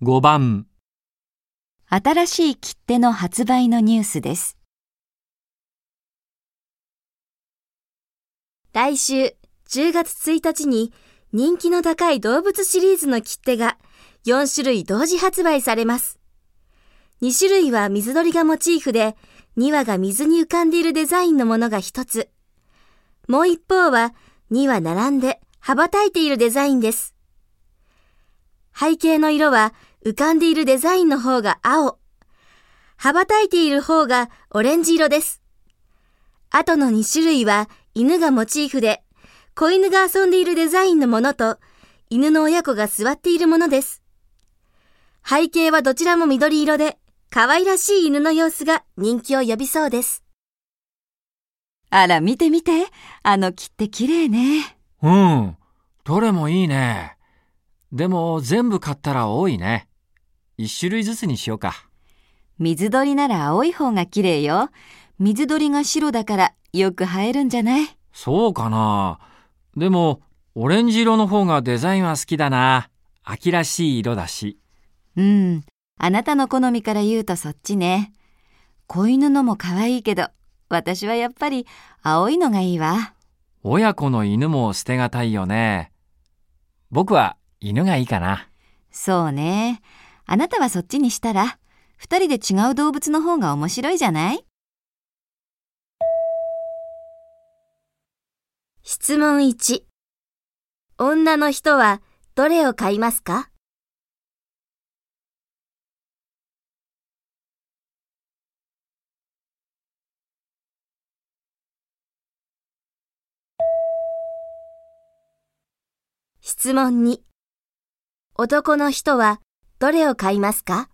5番、新しい切手の発売のニュースです。来週10月1日に人気の高い動物シリーズの切手が4種類同時発売されます。2種類は水鳥がモチーフで、2羽が水に浮かんでいるデザインのものが1つ。もう一方は2羽並んで羽ばたいているデザインです。背景の色は浮かんでいるデザインの方が青。羽ばたいている方がオレンジ色です。あとの2種類は犬がモチーフで、子犬が遊んでいるデザインのものと、犬の親子が座っているものです。背景はどちらも緑色で、可愛らしい犬の様子が人気を呼びそうです。あら、見て見て。あの切手綺麗ね。うん、どれもいいね。でも全部買ったら多いね。1種類ずつにしようか。水鳥なら青い方が綺麗よ。水鳥が白だからよく映えるんじゃない？そうかな。でも、オレンジ色の方がデザインは好きだな。秋らしい色だし。うん。あなたの好みから言うとそっちね。子犬のも可愛いけど、私はやっぱり青いのがいいわ。親子の犬も捨てがたいよね。僕は犬がいいかな。そうね。あなたはそっちにしたら、二人で違う動物の方が面白いじゃない？質問1。女の人はどれを買いますか？質問2。男の人はどれを買いますか？